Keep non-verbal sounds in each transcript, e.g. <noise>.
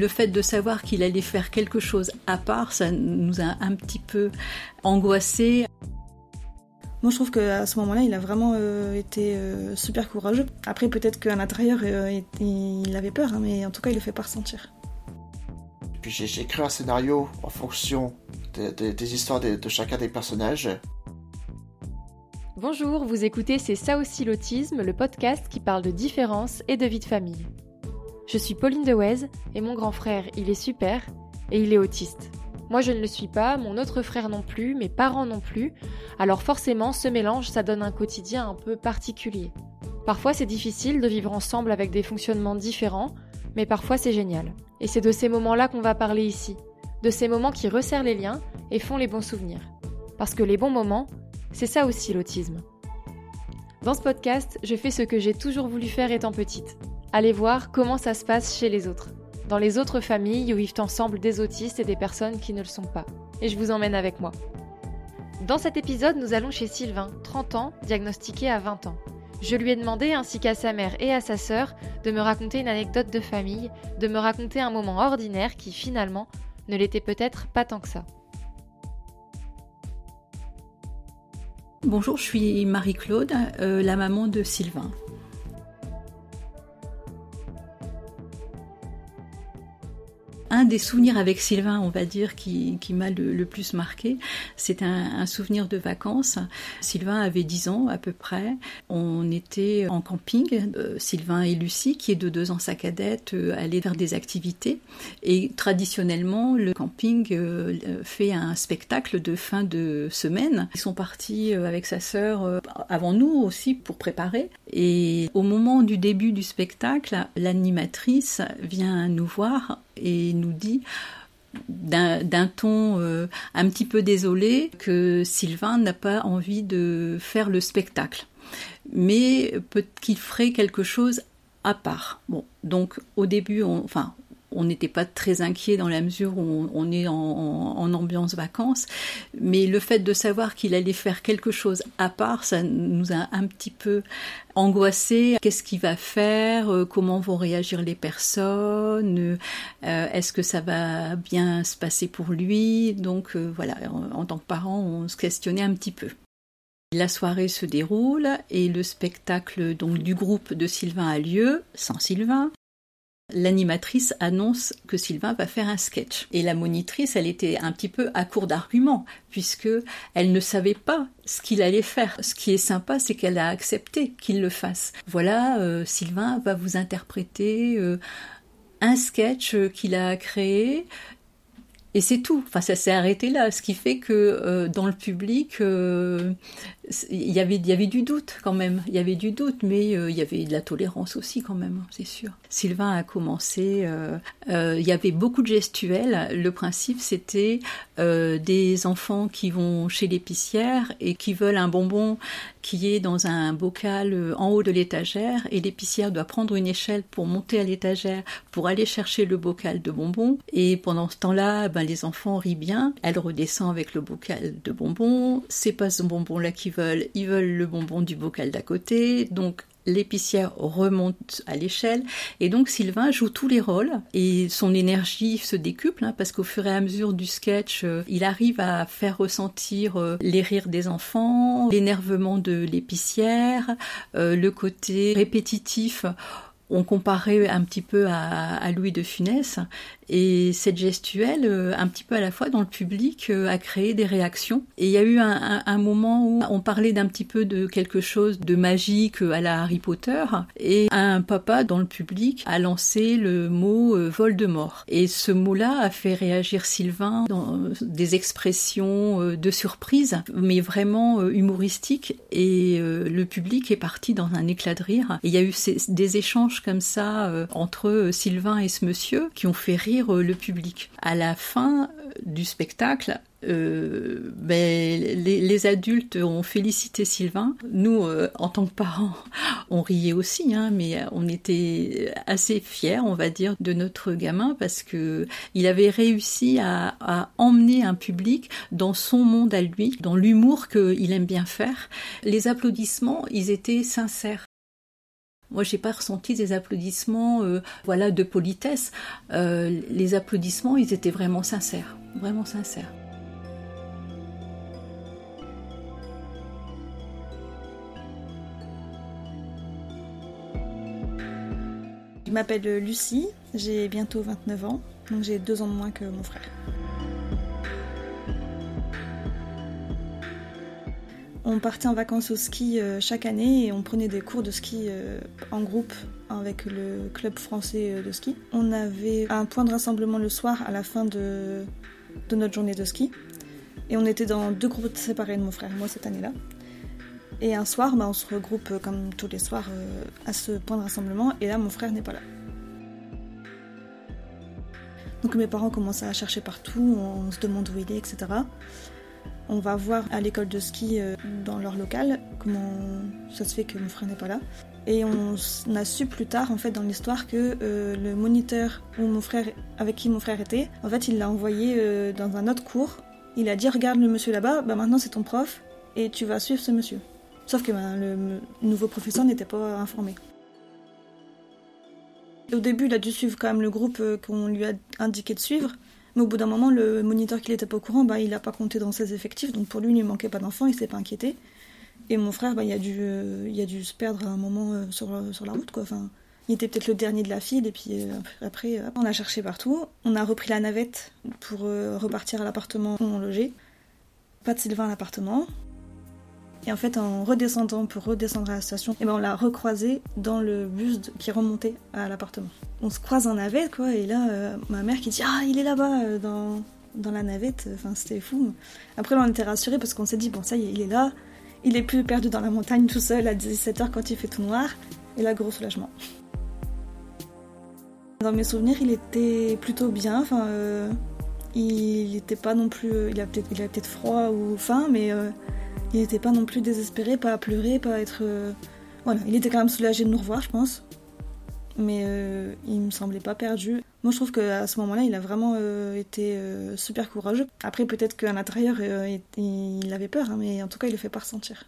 Le fait de savoir qu'il allait faire quelque chose à part, ça nous a un petit peu angoissés. Moi, je trouve qu'à ce moment-là, il a vraiment euh, été euh, super courageux. Après, peut-être qu'à l'intérieur, euh, il avait peur, hein, mais en tout cas, il le fait pas ressentir. Puis j'ai écrit un scénario en fonction des histoires de, de chacun des personnages. Bonjour, vous écoutez C'est ça aussi l'autisme, le podcast qui parle de différence et de vie de famille. Je suis Pauline Dewez et mon grand frère, il est super et il est autiste. Moi je ne le suis pas, mon autre frère non plus, mes parents non plus, alors forcément ce mélange ça donne un quotidien un peu particulier. Parfois c'est difficile de vivre ensemble avec des fonctionnements différents, mais parfois c'est génial. Et c'est de ces moments-là qu'on va parler ici, de ces moments qui resserrent les liens et font les bons souvenirs. Parce que les bons moments, c'est ça aussi l'autisme. Dans ce podcast, je fais ce que j'ai toujours voulu faire étant petite, Allez voir comment ça se passe chez les autres, dans les autres familles où vivent ensemble des autistes et des personnes qui ne le sont pas. Et je vous emmène avec moi. Dans cet épisode, nous allons chez Sylvain, 30 ans, diagnostiqué à 20 ans. Je lui ai demandé, ainsi qu'à sa mère et à sa sœur, de me raconter une anecdote de famille, de me raconter un moment ordinaire qui finalement ne l'était peut-être pas tant que ça. Bonjour, je suis Marie-Claude, euh, la maman de Sylvain. Un des souvenirs avec Sylvain, on va dire, qui, m'a le, plus marqué, c'est un, souvenir de vacances. Sylvain avait 10 ans à peu près. On était en camping. Euh, Sylvain et Lucie, qui est de deux ans sa cadette, euh, allaient faire des activités. Et traditionnellement, le camping euh, fait un spectacle de fin de semaine. Ils sont partis avec sa sœur avant nous aussi pour préparer. Et au moment du début du spectacle, l'animatrice vient nous voir et nous dit d'un ton euh, un petit peu désolé que Sylvain n'a pas envie de faire le spectacle, mais qu'il ferait quelque chose à part. Bon, donc au début, enfin on n'était pas très inquiet dans la mesure où on, est en, ambiance vacances, mais le fait de savoir qu'il allait faire quelque chose à part, ça nous a un petit peu angoissé. Qu'est-ce qu'il va faire? Euh, Comment vont réagir les personnes? Euh, Est-ce que ça va bien se passer pour lui? Donc euh, voilà, en, tant que parent, on se questionnait un petit peu. La soirée se déroule et le spectacle donc du groupe de Sylvain a lieu sans Sylvain l'animatrice annonce que Sylvain va faire un sketch. Et la monitrice, elle était un petit peu à court d'arguments, puisque elle ne savait pas ce qu'il allait faire. Ce qui est sympa, c'est qu'elle a accepté qu'il le fasse. Voilà, euh, Sylvain va vous interpréter euh, un sketch qu'il a créé et c'est tout. Enfin, ça s'est arrêté là. Ce qui fait que euh, dans le public, euh, il y avait, il y avait du doute quand même. Il y avait du doute, mais euh, il y avait de la tolérance aussi quand même, c'est sûr. Sylvain a commencé. il y avait beaucoup de gestuels. Le principe, c'était des enfants qui vont chez l'épicière et qui veulent un bonbon qui est dans un bocal en haut de l'étagère et l'épicière doit prendre une échelle pour monter à l'étagère pour aller chercher le bocal de bonbons. Et pendant ce temps-là, ben, les enfants rient bien. Elle redescend avec le bocal de bonbons. C'est pas ce bonbon-là qu'ils veulent. Ils veulent le bonbon du bocal d'à côté. Donc, l'épicière remonte à l'échelle. Et donc Sylvain joue tous les rôles et son énergie se décuple hein, parce qu'au fur et à mesure du sketch euh, il arrive à faire ressentir euh, les rires des enfants l'énervement de l'épicière euh, le côté répétitif on comparait un petit peu à, Louis de Funès, et cette gestuelle, euh, un petit peu à la fois dans le public, euh, a créé des réactions. Et il y a eu un, moment où on parlait d'un petit peu de quelque chose de magique à la Harry Potter, et un papa dans le public a lancé le mot euh, Voldemort. Et ce mot-là a fait réagir Sylvain dans des expressions de surprise, mais vraiment humoristiques, et le public est parti dans un éclat de rire. Et il y a eu des échanges comme ça euh, entre euh, Sylvain et ce monsieur qui ont fait rire euh, le public. À la fin du spectacle, ben, les, adultes ont félicité Sylvain. Nous, en tant que parents, <laughs> on riait aussi, hein, mais on était assez fiers, on va dire, de notre gamin parce que il avait réussi à, à emmener un public dans son monde à lui, dans l'humour qu'il aime bien faire. Les applaudissements, ils étaient sincères. Moi, j'ai pas ressenti des applaudissements, euh, voilà, de politesse. Euh, les applaudissements, ils étaient vraiment sincères, vraiment sincères. Je m'appelle Lucie, j'ai bientôt 29 ans, donc j'ai deux ans de moins que mon frère. On partait en vacances au ski euh, chaque année et on prenait des cours de ski euh, en groupe avec le club français euh, de ski. On avait un point de rassemblement le soir à la fin de, notre journée de ski. Et on était dans deux groupes séparés de mon frère et moi cette année-là. Et un soir, bah, on se regroupe comme tous les soirs à ce point de rassemblement et là mon frère n'est pas là. Donc mes parents commencent à chercher partout, on se demande où il est, etc. On va voir à l'école de ski euh, dans leur local comment ça se fait que mon frère n'est pas là. Et on a su plus tard, en fait, dans l'histoire, que euh, le moniteur où mon frère, avec qui mon frère était, en fait, il l'a envoyé euh, dans un autre cours. Il a dit Regarde le monsieur là-bas, bah maintenant c'est ton prof et tu vas suivre ce monsieur. Sauf que ben, le nouveau professeur n'était pas informé. Au début, il a dû suivre quand même le groupe qu'on lui a indiqué de suivre. Mais au bout d'un moment, le moniteur qui n'était pas au courant, bah, il n'a pas compté dans ses effectifs, donc pour lui, il ne manquait pas d'enfants, il s'est pas inquiété. Et mon frère, bah, il, a dû, euh, a dû se perdre à un moment euh, sur, sur la route. Quoi. Enfin, il était peut-être le dernier de la file, et puis euh, après, on a cherché partout. On a repris la navette pour repartir à l'appartement où on logeait. Pas de Sylvain à l'appartement. Et en fait, en redescendant pour redescendre à la station, et eh ben on l'a recroisé dans le bus qui remontait à l'appartement. On se croise en navette, quoi, et là, euh, ma mère qui dit Ah, il est là-bas euh, dans, dans la navette. Enfin, c'était fou. Après, on était rassurés parce qu'on s'est dit Bon, ça y est, il est là. Il est plus perdu dans la montagne tout seul à 17h quand il fait tout noir. Et là, gros soulagement. Dans mes souvenirs, il était plutôt bien. Enfin, euh, il n'était pas non plus. Il avait peut-être peut froid ou faim, mais il n'était pas non plus désespéré, pas à pleurer, pas à être. Euh, voilà, il était quand même soulagé de nous revoir, je pense. Mais euh, il me semblait pas perdu. Moi, je trouve qu'à ce moment-là, il a vraiment euh, été super courageux. Après, peut-être qu'à l'intérieur, il avait peur, hein, mais en tout cas, il le fait pas ressentir.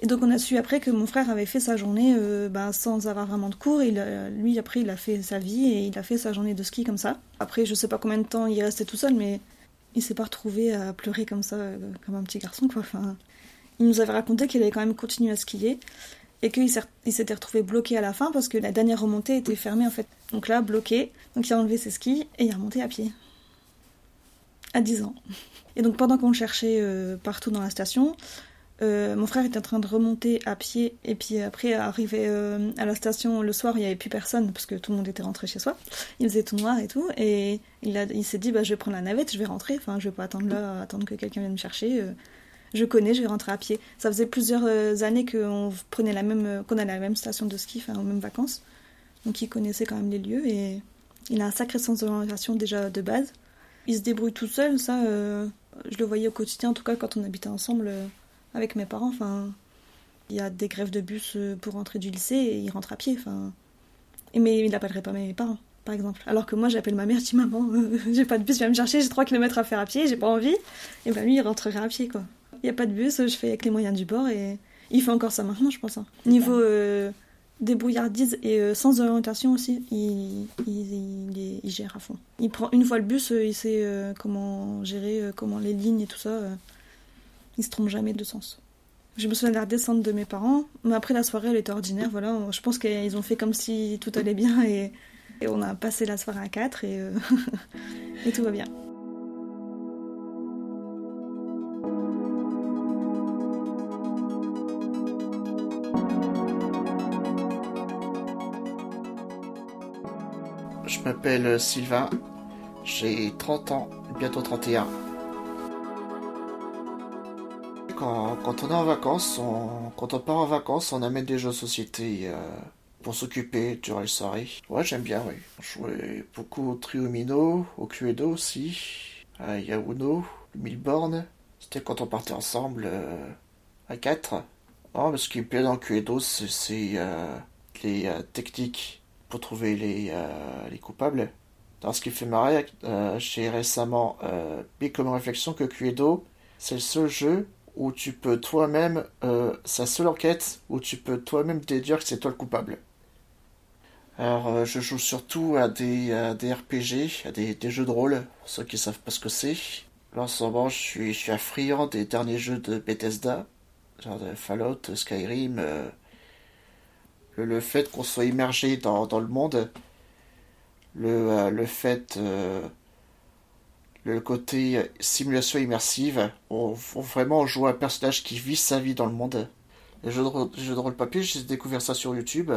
Et donc, on a su après que mon frère avait fait sa journée ben, sans avoir vraiment de cours. Il lui, après, il a fait sa vie et il a fait sa journée de ski comme ça. Après, je sais pas combien de temps il restait tout seul, mais il s'est pas retrouvé à pleurer comme ça, euh, comme un petit garçon, quoi. Enfin, il nous avait raconté qu'il avait quand même continué à skier et qu'il s'était retrouvé bloqué à la fin parce que la dernière remontée était fermée en fait. Donc là, bloqué, donc il a enlevé ses skis et il est remonté à pied. À 10 ans. Et donc pendant qu'on cherchait euh, partout dans la station, euh, mon frère était en train de remonter à pied et puis après arriver euh, à la station le soir il n'y avait plus personne parce que tout le monde était rentré chez soi. Il faisait tout noir et tout et il, s'est dit bah, je vais prendre la navette je vais rentrer. Enfin je vais pas attendre là attendre que quelqu'un vienne me chercher. Euh, je connais je vais rentrer à pied. Ça faisait plusieurs années qu'on prenait la même qu'on allait à la même station de ski enfin aux mêmes vacances. Donc il connaissait quand même les lieux et il a un sacré sens d'orientation déjà de base. Il se débrouille tout seul ça je le voyais au quotidien en tout cas quand on habitait ensemble avec mes parents. Enfin, il y a des grèves de bus euh, pour rentrer du lycée et il rentre à pied. Enfin, mais il n'appellerait pas mes parents, par exemple. Alors que moi, j'appelle ma mère, je dis maman, euh, j'ai pas de bus, viens me chercher, j'ai 3 km à faire à pied, j'ai pas envie. Et ben lui, il rentrerait à pied, quoi. Il n'y a pas de bus, je fais avec les moyens du bord et il fait encore ça maintenant, je pense. Hein. Niveau euh, débrouillardise et sans orientation aussi, il, il, il, gère à fond. Il prend une fois le bus, il sait comment gérer, comment les lignes et tout ça il se trompe jamais de sens. Je me souviens de la descente de mes parents, mais après la soirée elle était ordinaire, voilà, je pense qu'ils ont fait comme si tout allait bien et, on a passé la soirée à quatre et, euh, <laughs> et tout va bien. Je m'appelle Sylvain, j'ai 30 ans, bientôt 31. Quand, on est en vacances, on part en vacances, on amène des jeux de société euh, pour s'occuper durant les soirées. Ouais, j'aime bien, oui. Jouait beaucoup au Triomino, au Cluedo aussi, à Yauno, Milborn. C'était quand on partait ensemble euh, à 4. Oh, mais ce qui me plaît dans Cluedo, c'est euh, les techniques pour trouver les, les coupables. Dans ce qui fait marrer, j'ai récemment mis comme réflexion que Cluedo, c'est le seul jeu où tu peux toi-même, euh, la seule enquête où tu peux toi-même te dire que c'est toi le coupable. Alors, euh, je joue surtout à des, RPG, à des, jeux de rôle, pour ceux qui savent pas ce que c'est. Là, en ce moment, je suis, je suis à friand des derniers jeux de Bethesda, genre Fallout, Skyrim. Euh, le, fait qu'on soit immergé dans, dans le monde, le, le fait, le côté simulation immersive, on, on vraiment joue un personnage qui vit sa vie dans le monde. Les jeux de, rôle, les jeux de rôle papier, j'ai découvert ça sur YouTube.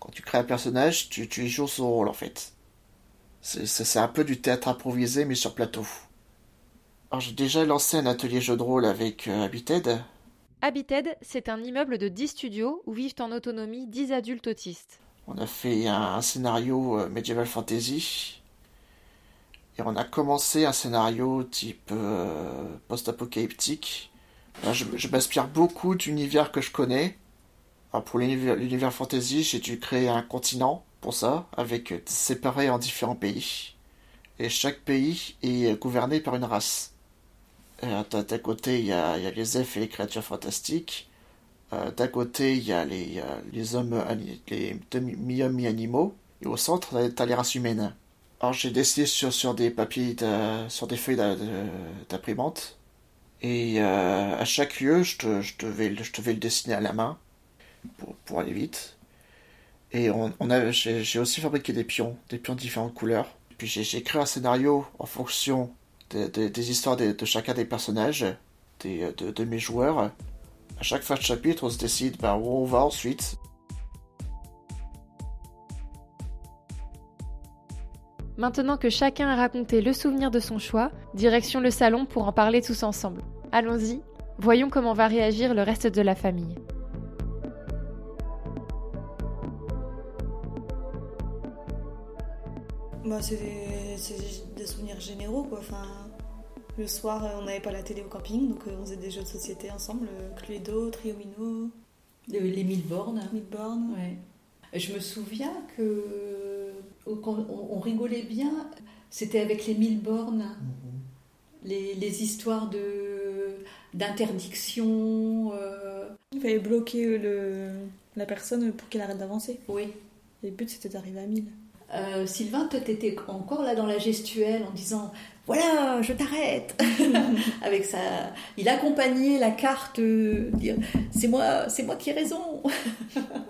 Quand tu crées un personnage, tu, tu y joues son rôle en fait. C'est un peu du théâtre improvisé mais sur plateau. Alors j'ai déjà lancé un atelier jeu de rôle avec euh, Habited. Habited, c'est un immeuble de 10 studios où vivent en autonomie 10 adultes autistes. On a fait un, un scénario euh, Medieval Fantasy. Et on a commencé un scénario type euh, post-apocalyptique. Je, je m'inspire beaucoup d'univers que je connais. Pour l'univers fantasy, j'ai dû créer un continent pour ça, avec séparé en différents pays. Et chaque pays est gouverné par une race. D'un côté, il y, a, les elfes et les créatures fantastiques. Euh, D'un côté, il y a les, euh, hommes, les mi-hommes, mi-animaux. Et au centre, tu as les races humaines. Alors j'ai dessiné sur, sur des papiers, sur des feuilles d'imprimante. Et euh, à chaque lieu, je, te, je, devais, je devais le dessiner à la main pour, pour aller vite. Et on, on j'ai aussi fabriqué des pions, des pions de différentes couleurs. Puis j'ai créé un scénario en fonction de, de, des histoires de, de, chacun des personnages, des, de, de, mes joueurs. À chaque fin de chapitre, on se décide ben, où on va ensuite. Maintenant que chacun a raconté le souvenir de son choix, direction le salon pour en parler tous ensemble. Allons-y, voyons comment va réagir le reste de la famille. Bah, c'est des, des, souvenirs généraux, quoi. Enfin, le soir, on n'avait pas la télé au camping, donc on faisait des jeux de société ensemble, Cluedo, Triomino. Les mille bornes. Mille bornes. Ouais. Je me souviens que quand on, rigolait bien, c'était avec les mille bornes, mmh. les, les, histoires de d'interdiction. Euh... Il fallait bloquer le, la personne pour qu'elle arrête d'avancer. Oui. Et le but, c'était d'arriver à 1000. Euh, Sylvain, toi, t'étais encore là dans la gestuelle en disant voilà, je t'arrête. <laughs> Avec ça, il accompagnait la carte, euh, dire c'est moi, c'est moi qui ai raison. <laughs>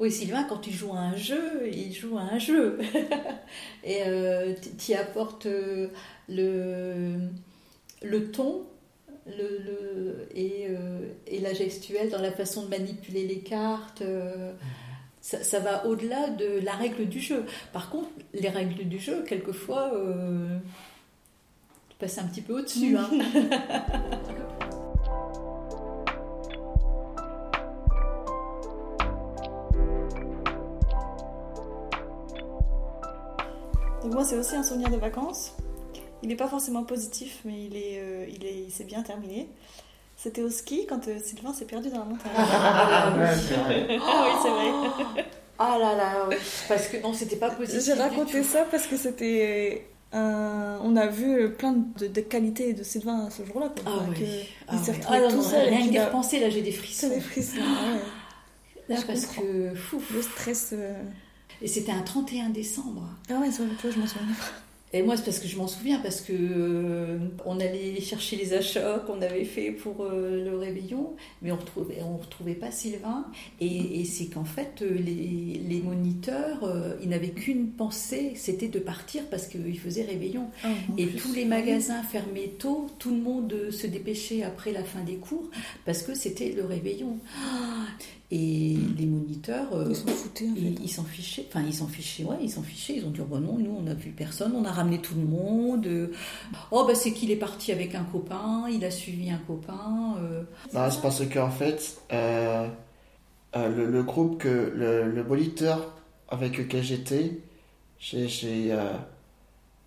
oui, Sylvain, quand tu joues à un jeu, il joue à un jeu <laughs> et euh, tu apportes euh, le ton. Euh, et, la gestuelle dans la façon de manipuler les cartes. Ça, ça, va au-delà de la règle du jeu. Par contre, les règles du jeu, quelquefois, tu passes un petit peu au-dessus. Hein. <laughs> Donc moi, c'est aussi un souvenir de vacances. Il n'est pas forcément positif, mais il est, euh, il est, il s'est bien terminé. C'était au ski quand euh, Sylvain s'est perdu dans la montagne. Ah, oui, c'est vrai. Ah oui, c'est vrai. Ah là là, oui. parce que non, c'était pas positif. J'ai raconté ça parce que c'était on a vu plein de, de qualités de Sylvain ce jour-là. Ah oui. Que ah, il s'est oui. retrouvé ah, tout non, seul. rien et que d'y repenser, là, j'ai des frissons. <laughs> C'est des frissons. ouais. Là, je parce comprends. que fou. Le stress. euh, Et c'était un 31 décembre. Ah ouais, vois, je m'en souviens. Et moi, c'est parce que je m'en souviens, parce que euh, on allait chercher les achats qu'on avait fait pour euh, le réveillon, mais on retrouvait, on retrouvait pas Sylvain. Et, et c'est qu'en fait, euh, les, les moniteurs, euh, ils n'avaient qu'une pensée, c'était de partir parce qu'ils faisaient réveillon. Et tous les magasins fermés tôt, tout le monde se dépêchait après la fin des cours parce que c'était le réveillon. Ah Et les moniteurs, euh, Ils s'en foutaient en fait. ils ils s'en fichaient. Enfin, ils s'en fichaient, ouais, ils s'en fichaient. Ils ont dit, oh, bah non, nous, on n'a vu personne, on a ramené tout le monde. Euh, Oh, bah c'est qu'il est parti avec un copain, il a suivi un copain. euh. Non, c'est parce que en fait, euh, euh, le, le groupe que le, le moniteur avec lequel j'étais, j'ai, j'ai, euh,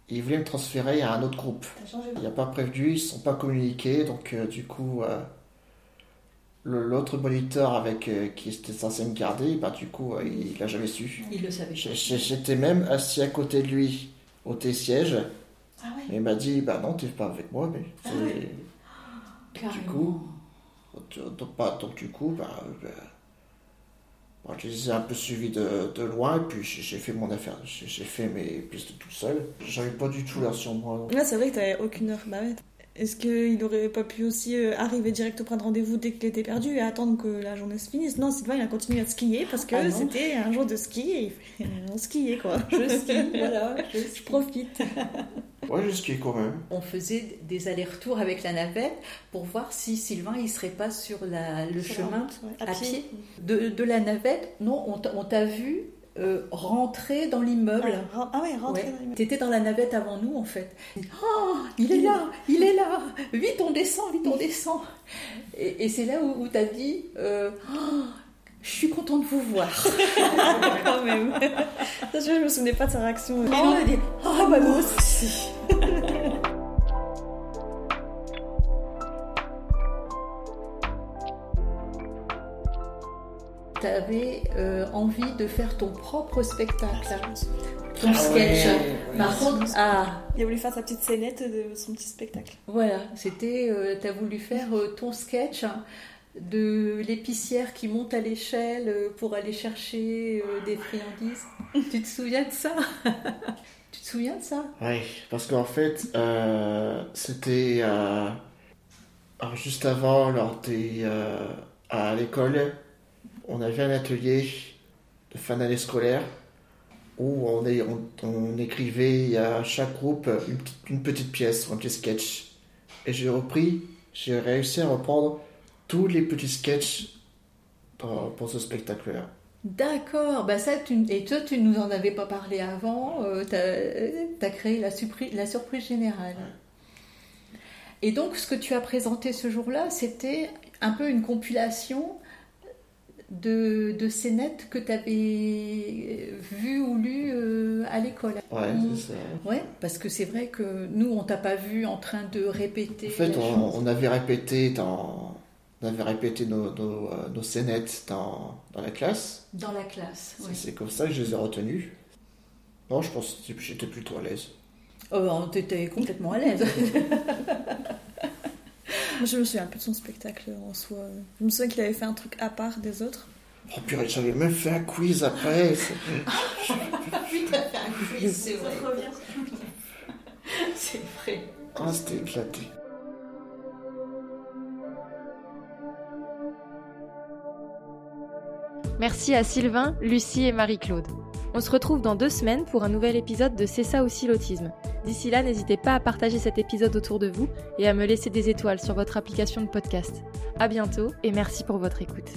il voulait me transférer à un autre groupe. Il n'a pas prévenu, ils ne sont pas communiqués, donc euh, du coup, euh, l'autre moniteur avec euh, qui était censé me garder, bah du coup, euh, il l'a jamais su. Il le savait. J'étais même assis à côté de lui au T-siège, Ah ouais. et il m'a dit, bah non, t'es pas avec moi, mais Ah ouais. Du coup, donc, bah, donc, du coup, bah, bah, bah, je les ai un peu suivis de, de loin, et puis j'ai fait mon affaire, j'ai fait mes pistes tout seul. J'avais pas du tout l'air sur moi. Là, c'est vrai que t'avais aucune heure. Bah ouais. Est-ce qu'il n'aurait pas pu aussi euh, arriver direct au point de rendez-vous dès qu'il était perdu et attendre que la journée se finisse? Non, Sylvain, il a continué à skier parce que Ah c'était un jour de ski et on skiait quoi. Je skie, voilà. Je, <laughs> Je profite. <laughs> Ouais, j'ai skié quand même. On faisait des allers-retours avec la navette pour voir si Sylvain il serait pas sur la- le Sur la chemin route, ouais, à pied de, de la navette. Non, on t'a vu euh, rentrer dans l'immeuble. Ah, ah ouais, rentrer Ouais. dans l'immeuble. T'étais dans la navette avant nous en fait. Oh, il est là, il est là. Vite on descend, vite on descend. Et, et c'est là où, où t'as dit, euh, Oh, je suis content de vous voir. <laughs> Quand même. Ça, je me souvenais pas de sa réaction. Et on a dit, ah bah nous aussi. <laughs> T'avais euh, envie de faire ton propre spectacle, ton Ah sketch. ouais, ouais. Par contre, ah, Il a voulu faire sa petite scénette de son petit spectacle. Voilà, c'était, euh, t'as voulu faire euh, ton sketch de l'épicière qui monte à l'échelle euh, pour aller chercher euh, des friandises. tu te souviens de ça? <laughs> Tu te souviens de ça? Ouais, parce qu'en fait, euh, c'était euh, juste avant, lors des, euh, à l'école, on avait un atelier de fin d'année scolaire où on, est, on, on écrivait à chaque groupe une, petite- une petite pièce, un petit sketch. Et j'ai repris, j'ai réussi à reprendre tous les petits sketchs pour ce spectacle-là. D'accord, bah ça, tu, et toi tu nous en avais pas parlé avant, euh, t'as as créé la, surprise- la surprise générale. Et donc ce que tu as présenté ce jour-là, c'était un peu une compilation de, de scénettes que tu avais vues ou lues euh, à l'école. Ouais, c'est ça. Ouais, parce que c'est vrai que nous, on t'a pas vu en train de répéter. En fait, on, on avait répété dans, on avait répété nos, nos, euh, nos scénettes dans, dans la classe. Dans la classe, C'est- oui. C'est comme ça que je les ai retenues. Non, je pense que j'étais plutôt à l'aise. Oh, t'étais complètement à l'aise. <laughs> Moi, je me souviens un peu de son spectacle en soi. Je me souviens qu'il avait fait un truc à part des autres. Oh purée, j'avais même fait un quiz après. <laughs> oui, t'as fait un quiz, c'est vrai. C'est vrai. Ah, c'était éclaté. Merci à Sylvain, Lucie et Marie-Claude. On se retrouve dans deux semaines pour un nouvel épisode de C'est ça aussi l'autisme. D'ici là, n'hésitez pas à partager cet épisode autour de vous et à me laisser des étoiles sur votre application de podcast. À bientôt et merci pour votre écoute.